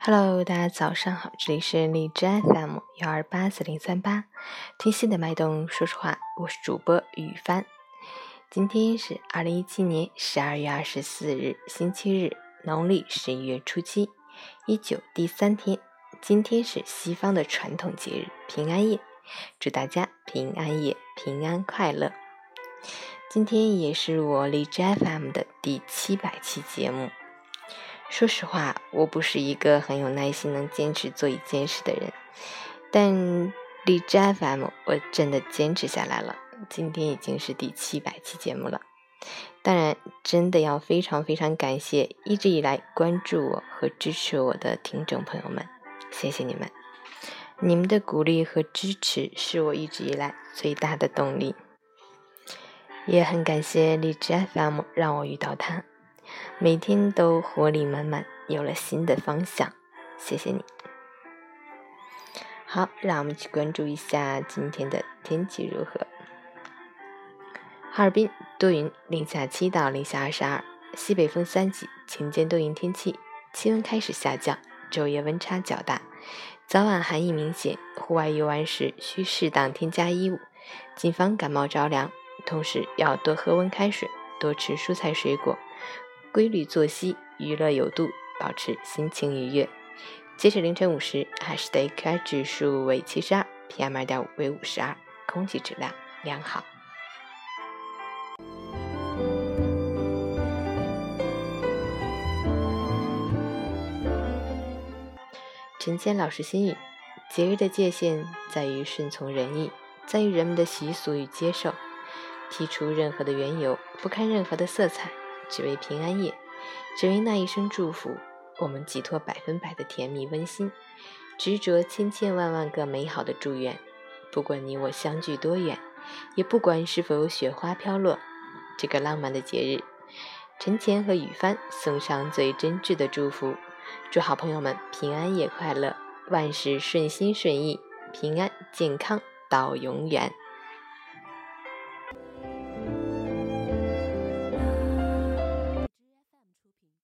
Hello，大家早上好，这里是荔枝 FM 幺二八四零三八，听心的脉动，说实话，我是主播雨帆。今天是二零一七年十二月二十四日，星期日，农历十一月初七，一九第三天。今天是西方的传统节日平安夜，祝大家平安夜平安快乐。今天也是我荔枝 FM 的第七百期节目。说实话，我不是一个很有耐心能坚持做一件事的人，但荔枝 FM 我真的坚持下来了。今天已经是第七百期节目了，当然，真的要非常非常感谢一直以来关注我和支持我的听众朋友们，谢谢你们！你们的鼓励和支持是我一直以来最大的动力，也很感谢荔枝 FM 让我遇到他。每天都活力满满，有了新的方向，谢谢你。好，让我们去关注一下今天的天气如何。哈尔滨多云，零下七到零下二十二，西北风三级，晴间多云天气，气温开始下降，昼夜温差较大，早晚寒意明显，户外游玩时需适当添加衣物，谨防感冒着凉，同时要多喝温开水，多吃蔬菜水果。规律作息，娱乐有度，保持心情愉悦。截止凌晨五时，海市的 AQI 指数为七十二，PM 二点五为五十二，空气质量良好。陈谦老师心语：节日的界限在于顺从人意，在于人们的习俗与接受。剔除任何的缘由，不看任何的色彩。只为平安夜，只为那一声祝福，我们寄托百分百的甜蜜温馨，执着千千万万个美好的祝愿。不管你我相距多远，也不管是否有雪花飘落，这个浪漫的节日，陈前和雨帆送上最真挚的祝福，祝好朋友们平安夜快乐，万事顺心顺意，平安健康到永远。